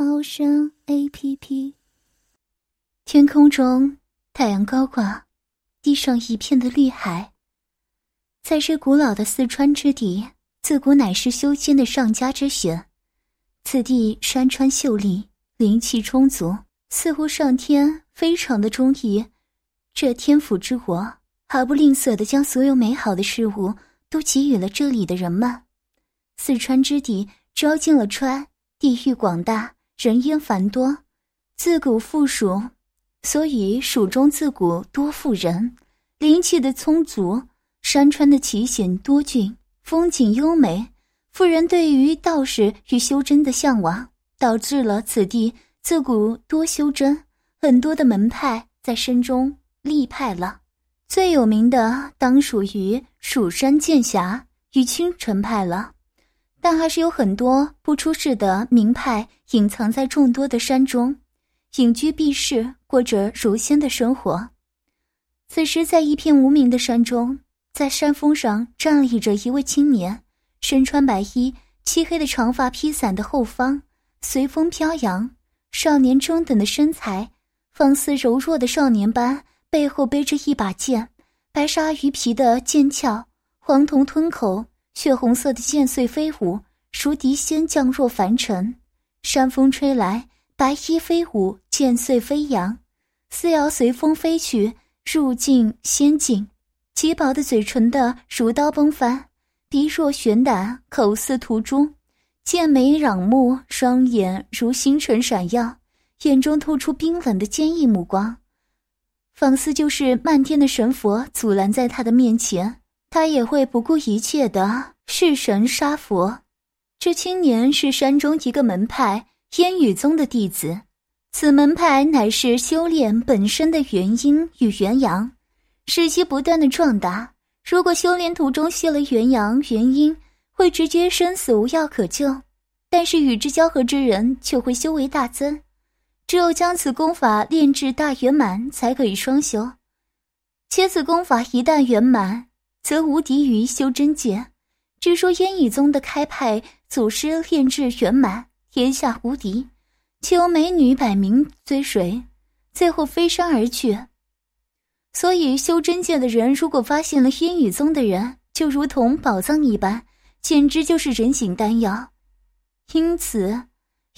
猫声 A P P。天空中，太阳高挂，地上一片的绿海。在这古老的四川之地，自古乃是修仙的上佳之选。此地山川秀丽，灵气充足，似乎上天非常的中意这天府之国，毫不吝啬的将所有美好的事物都给予了这里的人们。四川之地，招进了川，地域广大，人烟繁多，自古富庶，所以蜀中自古多富人，灵气的充足，山川的奇险多峻，风景优美，富人对于道士与修真的向往，导致了此地自古多修真，很多的门派在山中立派了，最有名的当属于蜀山剑侠与青城派了。但还是有很多不出世的名派隐藏在众多的山中，隐居避世，过着如仙的生活。此时，在一片无名的山中，在山峰上站立着一位青年，身穿白衣，漆黑的长发披散的后方随风飘扬。少年中等的身材，仿似柔弱的少年般，背后背着一把剑，白鲨鱼皮的剑鞘，黄铜吞口。血红色的剑穗飞舞，如敌仙降落凡尘。山风吹来，白衣飞舞，剑穗飞扬，似要随风飞去，入境仙境。极薄的嘴唇的如刀崩翻，鼻若悬胆，口似涂朱，剑眉攘目，双眼如星辰闪耀，眼中透出冰冷的坚毅目光，仿似就是漫天的神佛阻拦在他的面前。他也会不顾一切的弑神杀佛。这青年是山中一个门派烟雨宗的弟子，此门派乃是修炼本身的原因与元阳，使其不断的壮大。如果修炼途中泄了元阳元阴，会直接生死无药可救；但是与之交合之人却会修为大增。只有将此功法炼至大圆满，才可以双修。且此功法一旦圆满，则无敌于修真界。据说烟雨宗的开派祖师炼制圆满，天下无敌，且有美女百名追随，最后飞升而去。所以修真界的人如果发现了烟雨宗的人，就如同宝藏一般，简直就是人形丹药。因此，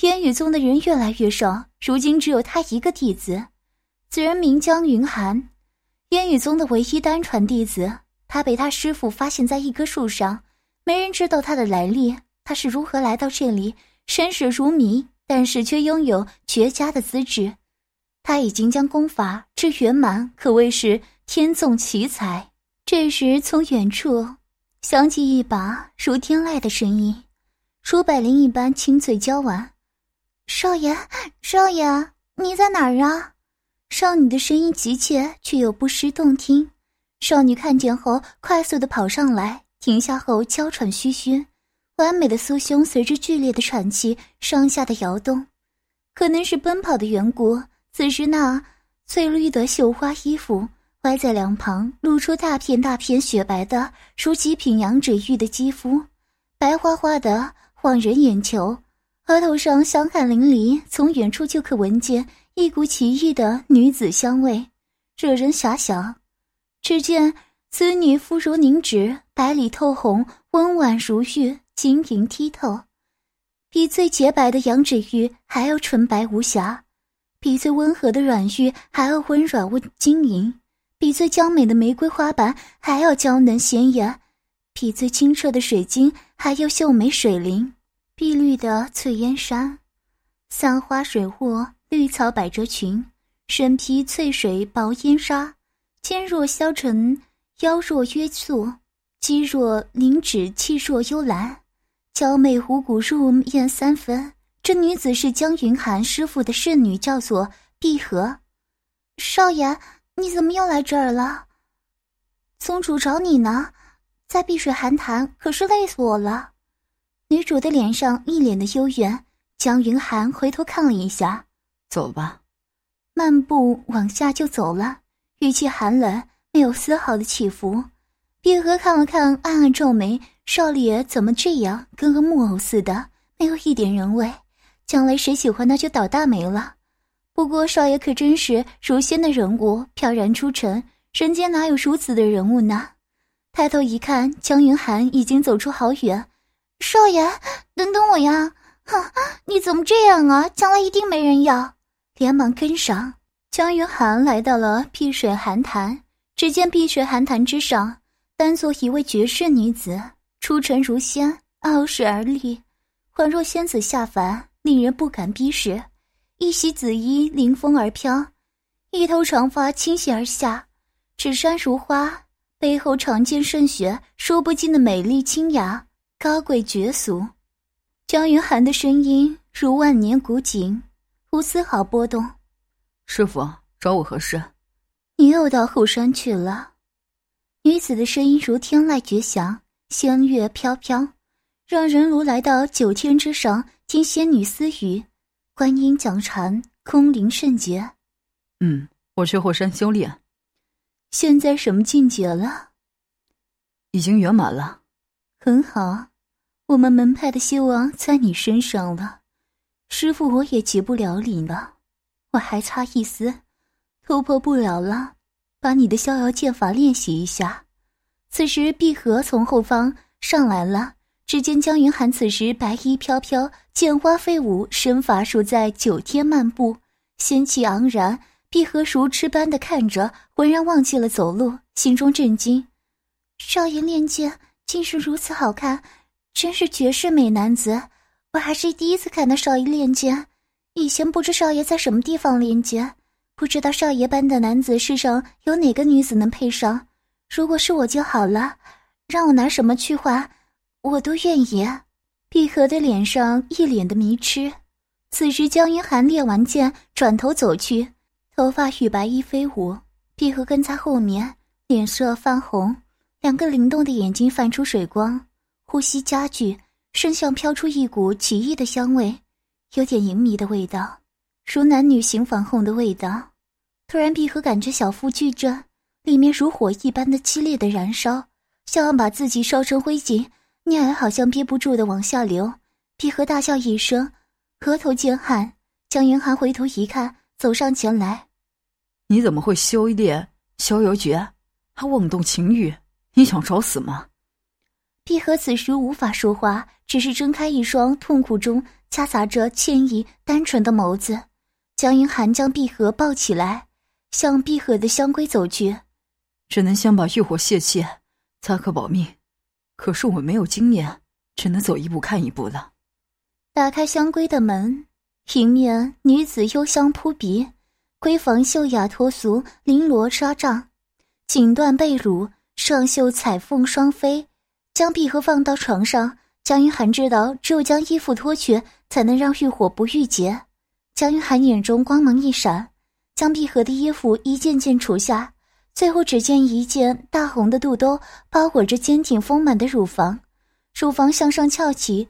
烟雨宗的人越来越少，如今只有他一个弟子。此人名江云寒，烟雨宗的唯一单传弟子。他被他师傅发现在一棵树上，没人知道他的来历，他是如何来到这里，身世如谜，但是却拥有绝佳的资质。他已经将功法之圆满，可谓是天纵奇才。这时，从远处响起一把如天籁的声音，如百灵一般清脆娇婉：“少爷，少爷，你在哪儿啊？”少女的声音急切，却又不失动听。少女看见后，快速的跑上来，停下后娇喘吁吁，完美的酥胸随着剧烈的喘气上下的摇动，可能是奔跑的缘故。此时那翠绿的绣花衣服歪在两旁，露出大片大片雪白的如极品羊脂玉的肌肤，白花花的晃人眼球，额头上香汗淋漓，从远处就可闻见一股奇异的女子香味，惹人遐想。只见此女肤如凝脂，白里透红，温婉如玉，晶莹剔透，比最洁白的羊脂玉还要纯白无瑕，比最温和的软玉还要温软温晶莹，比最娇美的玫瑰花瓣还要娇嫩鲜艳，比最清澈的水晶还要秀美水灵。碧绿的翠烟衫，三花水雾，绿草百褶裙，身披翠水薄烟纱。肩若削尘，腰若约素，肌若凝脂，气若幽兰，娇媚虎骨入艳三分，这女子是江云寒师傅的侍女，叫做碧荷。少爷，你怎么又来这儿了？宗主找你呢，在碧水寒潭，可是累死我了。女主的脸上一脸的幽怨。江云寒回头看了一下，走吧。漫步往下就走了，语气寒冷，没有丝毫的起伏。碧荷看了看，暗暗皱眉：少爷怎么这样，跟个木偶似的，没有一点人味。将来谁喜欢他就倒大霉了。不过少爷可真是如仙的人物，飘然出尘，人间哪有如此的人物呢？抬头一看，江云寒已经走出好远。少爷，等等我呀！哼，你怎么这样啊？将来一定没人要。连忙跟上。江云寒来到了碧水寒潭，只见碧水寒潭之上，单坐一位绝世女子，出尘如仙，傲视而立，恍若仙子下凡，令人不敢逼视。一袭紫衣凌风而飘，一头长发倾泻而下，纸衫如花，背后长剑渗血，说不尽的美丽清雅，高贵绝俗。江云寒的声音如万年古井，无丝毫波动。师傅找我何事？你又到后山去了。女子的声音如天籁绝响，仙乐飘飘，让人如来到九天之上听仙女私语，观音讲禅，空灵圣洁。嗯，我去后山修炼。现在什么境界了？已经圆满了。很好。我们门派的希望在你身上了，师傅，我也急不了你了，我还差一丝，突破不了了，把你的逍遥剑法练习一下。此时，碧荷从后方上来了，只见江云寒此时白衣飘飘，剑花飞舞，身法如在九天漫步，仙气昂然。碧荷如痴般的看着，浑然忘记了走路，心中震惊：少爷练剑竟是如此好看。真是绝世美男子，我还是第一次看到少爷练剑。以前不知少爷在什么地方练剑，不知道少爷般的男子世上有哪个女子能配上。如果是我就好了，让我拿什么去换，我都愿意。碧荷的脸上一脸的迷痴。此时江云寒练完剑，转头走去，头发与白衣飞舞。碧荷跟在后面，脸色泛红，两个灵动的眼睛泛出水光。呼吸加剧，身上飘出一股奇异的香味，有点淫迷的味道，如男女行房后的味道。突然，碧荷感觉小腹剧震，里面如火一般的激烈的燃烧，像要把自己烧成灰烬，尿液好像憋不住的往下流。碧荷大笑一声，额头见汗。江云寒回头一看，走上前来：“你怎么会修炼逍遥诀，还妄动情欲？你想找死吗？”碧荷此时无法说话，只是睁开一双痛苦中夹杂着歉意、单纯的眸子。江云寒将碧荷抱起来，向碧荷的香闺走去。只能先把欲火泄气，才可保命。可是我没有经验，只能走一步看一步了。打开香闺的门，迎面女子幽香扑鼻，闺房秀雅脱俗，绫罗纱帐，锦缎被褥，上绣彩凤双飞。将碧荷放到床上，江云寒知道，只有将衣服脱去，才能让欲火不郁结。江云寒眼中光芒一闪，将碧荷的衣服一件件除下，最后只见一件大红的肚兜包裹着坚挺丰满的乳房，乳房向上翘起，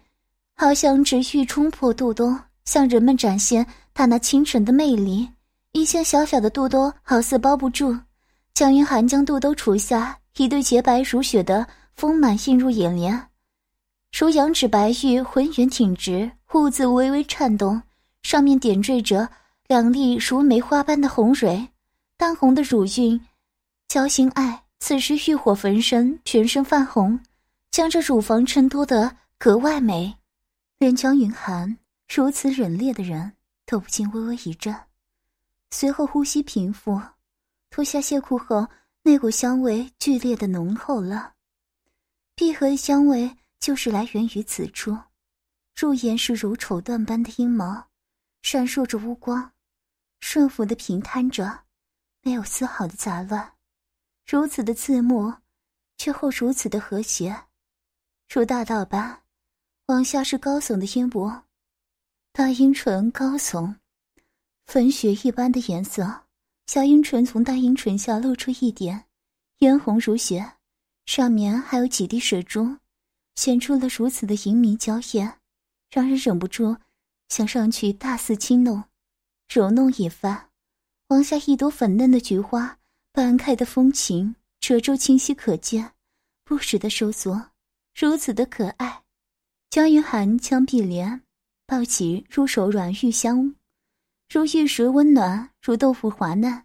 好像直欲冲破肚兜，向人们展现她那清纯的魅力。一件小小的肚兜好似包不住，江云寒将肚兜除下，一对洁白如雪的。丰满映入眼帘，如羊脂白玉，浑圆挺直，兀自微微颤动，上面点缀着两粒如梅花般的红蕊，淡红的乳晕，娇心爱。此时欲火焚身，全身泛红，将这乳房衬托得格外美。连江云寒如此忍冽的人都不禁微微一震，随后呼吸平复，脱下亵裤后，那股香味剧烈的浓厚了。碧荷的香味就是来源于此处，入眼是如绸缎般的阴毛，闪烁着乌光，顺服的平摊着，没有丝毫的杂乱，如此的刺目，却后如此的和谐，如大道般，往下是高耸的阴部，大阴唇高耸，粉雪一般的颜色。小阴唇从大阴唇下露出一点，嫣红如雪，上面还有几滴水珠，显出了如此的莹迷娇艳，让人忍不住想上去大肆轻弄、揉弄一番。往下一朵粉嫩的菊花，半开的风情，褶皱清晰可见，不时的收缩，如此的可爱。江云寒将碧莲抱起，入手软玉香。如玉石温暖，如豆腐滑嫩，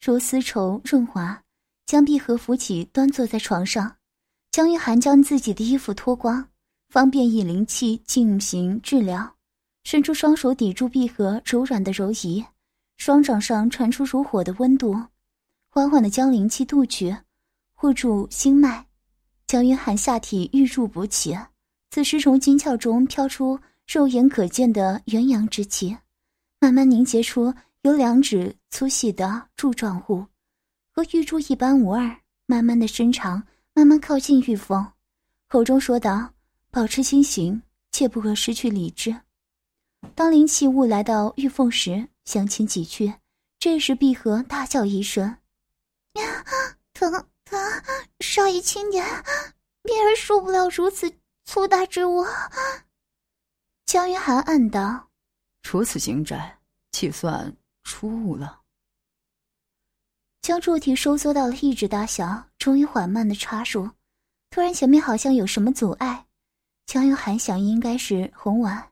如丝绸润滑。将碧荷扶起，端坐在床上。江玉涵将自己的衣服脱光，方便以灵气进行治疗。伸出双手抵住闭合柔软的柔仪，双掌上传出如火的温度，缓缓的将灵气渡去，护住心脉。江云寒下体玉柱补起，此时从金窍中飘出肉眼可见的元阳之气。慢慢凝结出有两指粗细的柱状物，和玉柱一般无二。慢慢的伸长，慢慢靠近玉凤，口中说道：“保持清醒，切不可失去理智。”当灵气物来到玉凤时，向前挤去。这时碧荷大叫一声：“呀，疼疼！少爷轻点，别人受不了如此粗大之物。”江云寒暗道。如此精窄，计算出物了。将柱体收缩到了一指大小，终于缓慢的插入。突然，前面好像有什么阻碍。江云寒想，应该是红丸。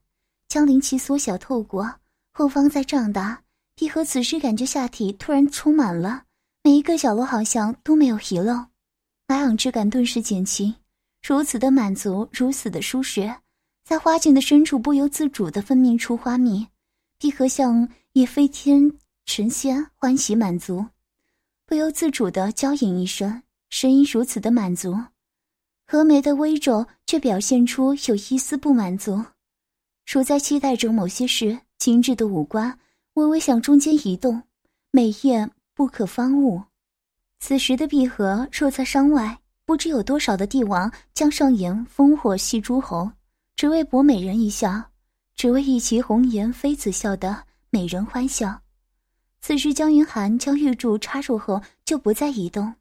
将灵气缩小透过，后方再胀大。碧荷此时感觉下体突然充满了，每一个角落好像都没有遗漏，麻痒之感顿时减轻。如此的满足，如此的舒适。在花茎的深处，不由自主地分泌出花蜜，碧荷像也飞天成仙，欢喜满足，不由自主地娇吟一声，声音如此的满足，峨眉的微皱却表现出有一丝不满足，处在期待着某些事。精致的五官微微向中间移动，美艳不可方物。此时的碧荷若在山外，不知有多少的帝王将上演烽火戏诸侯。只为博美人一笑，只为一袭红颜妃子笑的美人欢笑。此时，江云寒将玉柱插入后就不再移动。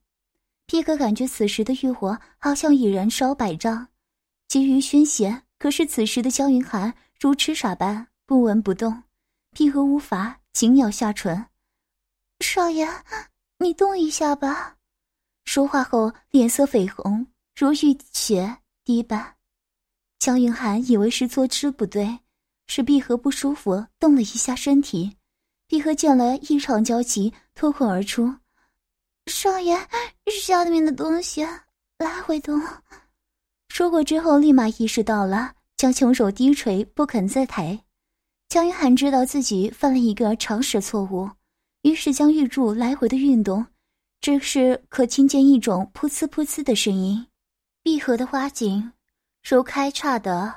碧荷感觉此时的欲火好像已燃烧百丈，急于宣泄。可是此时的江云寒如痴傻般不闻不动。闭合无法紧咬下唇：“少爷，你动一下吧。”说话后脸色绯红，如浴血滴般。江云寒以为是坐姿不对，是闭合不舒服，动了一下身体。闭合见了异常焦急，脱口而出：“少爷，下面的东西来回动。”说过之后，立马意识到了，将穷手低垂，不肯再抬。江云寒知道自己犯了一个常识错误，于是将玉柱来回的运动，只是可听见一种噗呲噗呲的声音。闭合的花茎。如开叉的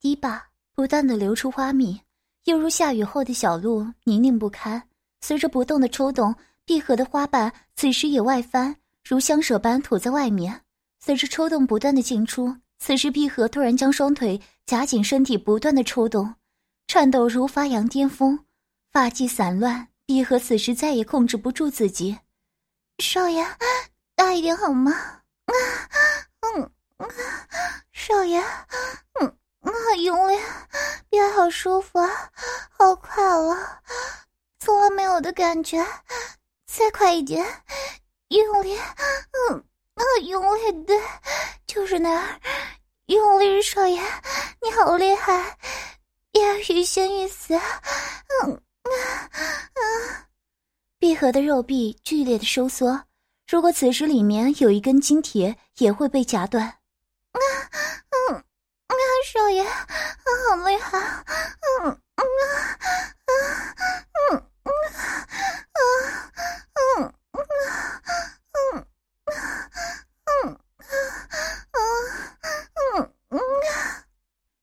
堤坝，不断的流出花蜜，又如下雨后的小路，泥泞不堪。随着不动的抽动，闭合的花瓣此时也外翻，如香蛇般吐在外面。随着抽动不断的进出，此时闭合突然将双腿夹紧，身体不断的抽动，颤抖如发羊癫疯，发髻散乱。闭合此时再也控制不住自己，少爷，大一点好吗？啊，嗯。少爷，嗯，好用力，憋好舒服啊，好快了，从来没有的感觉，再快一点，用力，嗯，啊用力，的，就是那儿，用力，少爷，你好厉害，别欲仙欲死，嗯，啊啊，闭合的肉壁剧烈的收缩，如果此时里面有一根金铁，也会被夹断。啊，嗯，啊，少爷，好厉害，嗯，嗯，啊，嗯，嗯，啊，嗯，嗯，嗯，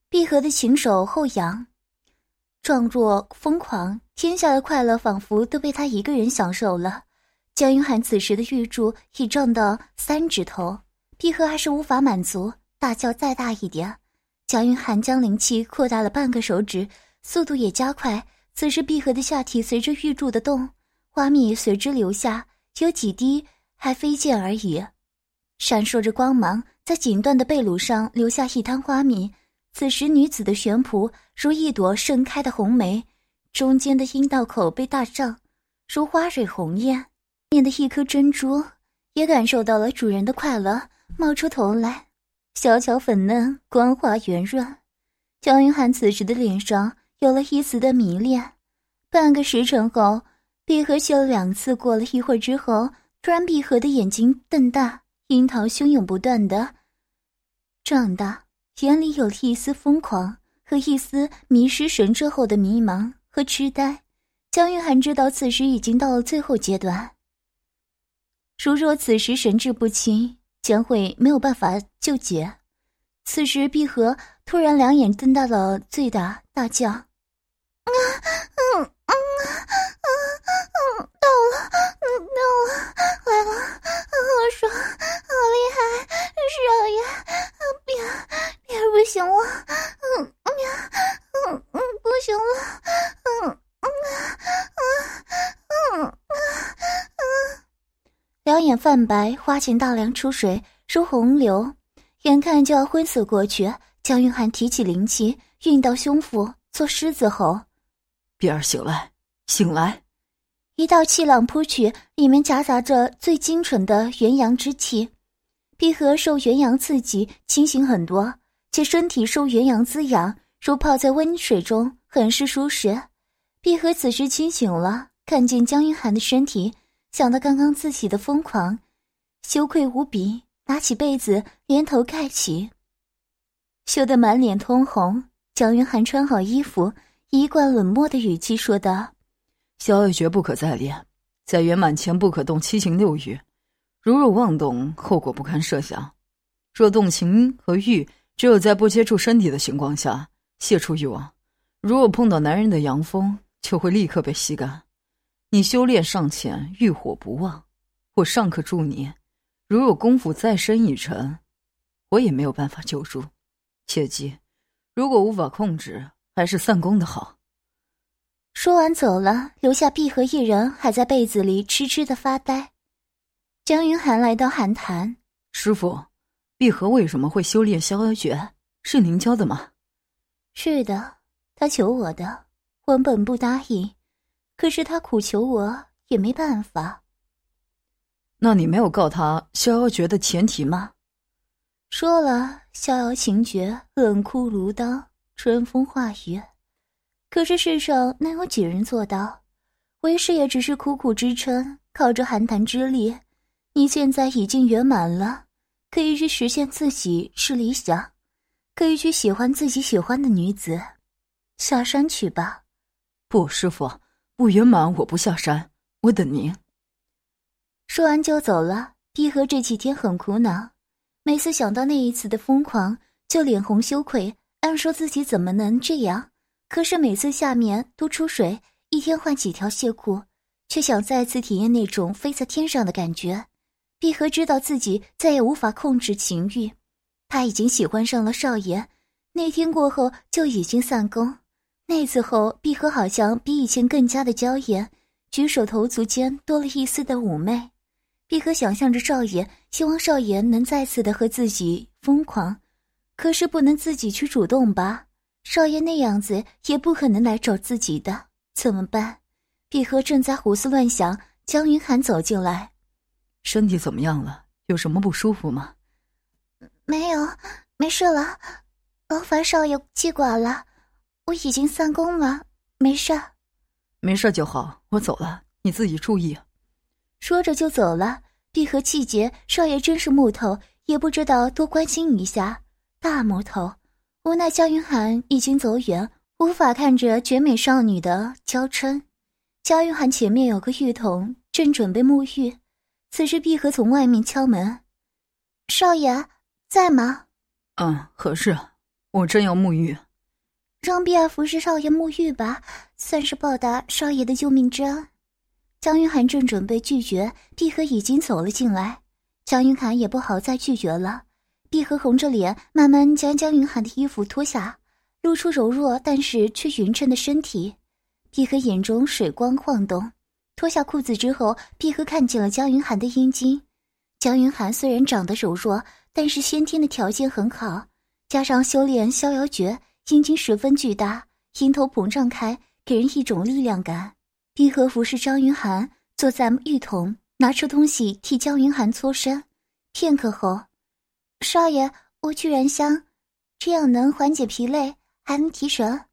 闭合的琴手后仰，状若疯狂，天下的快乐仿佛都被他一个人享受了。江云寒此时的玉柱已胀到三指头，闭合还是无法满足。大叫再大一点，江云寒将灵气扩大了半个手指，速度也加快。此时，闭合的下体随着玉柱的动，花蜜随之流下，有几滴还飞溅而已，闪烁着光芒，在锦缎的背乳上留下一滩花蜜。此时，女子的悬仆如一朵盛开的红梅，中间的阴道口被大胀，如花蕊红艳。面的一颗珍珠也感受到了主人的快乐，冒出头来，小巧粉嫩，光滑圆润。江云涵此时的脸上有了一丝的迷恋。半个时辰后，碧荷吸了两次，过了一会儿之后，突然碧荷的眼睛瞪大，樱桃汹涌不断的壮大。眼里有一丝疯狂和一丝迷失神智后的迷茫和痴呆。江玉涵知道此时已经到了最后阶段。如若此时神志不清，将会没有办法救解。此时碧荷突然两眼瞪大了，最大大叫：“啊，嗯嗯嗯嗯，到了，到了，来了，好爽，好厉害，少爷，别。”别不行了，嗯嗯嗯嗯，不行了，嗯嗯嗯嗯嗯，两眼泛白，花前大梁出水如洪流，眼看就要昏死过去。江云涵提起灵气，运到胸腹，做狮子吼：“碧儿，醒来，醒来！”一道气浪扑去，里面夹杂着最精纯的元阳之气。碧荷受元阳刺激，清醒很多。且身体受元阳滋养，如泡在温水中，很是舒适。碧荷此时清醒了，看见江云涵的身体，想到刚刚自己的疯狂，羞愧无比，拿起被子连头盖起，羞得满脸通红。江云涵穿好衣服，一贯冷漠的语气说道：“逍遥诀不可再练，在圆满前不可动七情六欲，如若妄动，后果不堪设想。若动情和欲。”只有在不接触身体的情况下泄出欲望，如果碰到男人的阳风，就会立刻被吸干。你修炼尚浅，欲火不旺，我尚可助你；如有功夫再深一层，我也没有办法救助。切记，如果无法控制，还是散功的好。说完走了，留下碧荷一人还在被子里痴痴的发呆。江云涵来到寒潭，师傅。碧荷为什么会修炼逍遥诀？是您教的吗？是的，他求我的，我本不答应，可是他苦求我也没办法。那你没有告他逍遥诀的前提吗？说了，逍遥情诀冷酷如刀，春风化雨。可是世上能有几人做到？为师也只是苦苦支撑，靠着寒潭之力。你现在已经圆满了。可以去实现自己是理想，可以去喜欢自己喜欢的女子，下山去吧。不，师傅，不圆满我不下山，我等您。说完就走了。碧荷这几天很苦恼，每次想到那一次的疯狂，就脸红羞愧，暗说自己怎么能这样。可是每次下面都出水，一天换几条蟹裤，却想再次体验那种飞在天上的感觉。碧荷知道自己再也无法控制情欲，他已经喜欢上了少爷。那天过后就已经散工。那次后，碧荷好像比以前更加的娇艳，举手投足间多了一丝的妩媚。碧荷想象着少爷，希望少爷能再次的和自己疯狂，可是不能自己去主动吧？少爷那样子也不可能来找自己的，怎么办？碧荷正在胡思乱想，江云涵走进来。身体怎么样了？有什么不舒服吗？没有，没事了。劳烦少爷记挂了，我已经散工了，没事。没事就好，我走了，你自己注意。说着就走了。碧荷气结，少爷真是木头，也不知道多关心一下。大木头，无奈江云涵已经走远，无法看着绝美少女的娇嗔。江云涵前面有个浴桶，正准备沐浴。此时，碧荷从外面敲门：“少爷在吗？”“嗯，何事？我正要沐浴。”“让碧儿服侍少爷沐浴吧，算是报答少爷的救命之恩。”江云涵正准备拒绝，碧荷已经走了进来。江云涵也不好再拒绝了。碧荷红着脸，慢慢将江云涵的衣服脱下，露出柔弱但是却匀称的身体。碧荷眼中水光晃动，脱下裤子之后，碧荷看见了江云涵的阴茎。江云涵虽然长得柔弱，但是先天的条件很好，加上修炼逍遥诀，阴茎十分巨大，阴头膨胀开，给人一种力量感。碧荷服侍张云涵，坐在浴桶，拿出东西替江云涵搓身。片刻后，少爷，我去燃香，这样能缓解疲累，还能提神。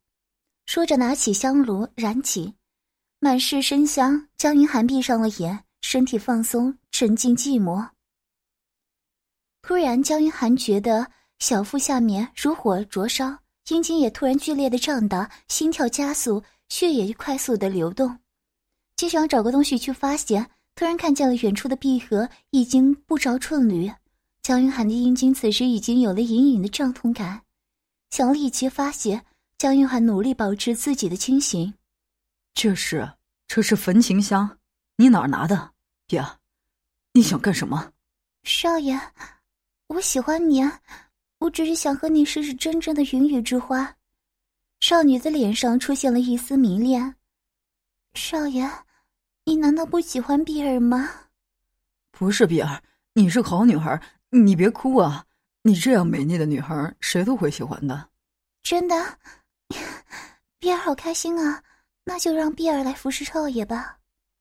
说着，拿起香炉燃起，满是生香。江云涵闭上了眼，身体放松，沉浸寂寞。突然，江云涵觉得小腹下面如火灼烧，阴茎也突然剧烈的胀大，心跳加速，血液快速的流动。就想找个东西去发泄，突然看见了远处的碧荷已经不着寸缕。江云涵的阴茎此时已经有了隐隐的胀痛感，想立即发泄。江云涵努力保持自己的清醒。这是这是焚情香，你哪儿拿的？呀，你想干什么？少爷，我喜欢你，我只是想和你试试真正的云雨之花。少女的脸上出现了一丝迷恋。少爷。你难道不喜欢碧儿吗？不是碧儿，你是好女孩，你别哭啊！你这样美丽的女孩，谁都会喜欢的。真的，碧儿好开心啊！那就让碧儿来服侍少爷吧。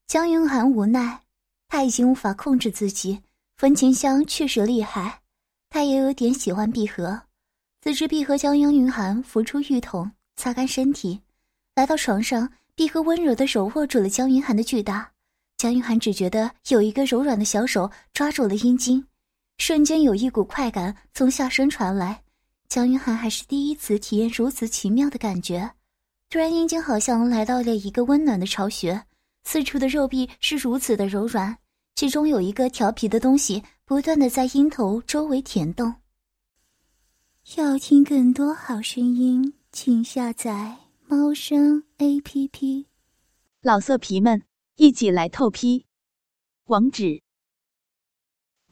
江云涵无奈，他已经无法控制自己。焚情香确实厉害，他也有点喜欢碧荷。自知碧荷将江云涵扶出浴桶，擦干身体，来到床上。碧荷温柔的手握住了江云涵的巨大，江云涵只觉得有一个柔软的小手抓住了阴茎，瞬间有一股快感从下身传来。江云涵还是第一次体验如此奇妙的感觉，突然阴茎好像来到了一个温暖的巢穴，四处的肉壁是如此的柔软，其中有一个调皮的东西不断的在阴头周围舔动。要听更多好声音，请下载。猫声 A P P，老色皮们一起来透批，网址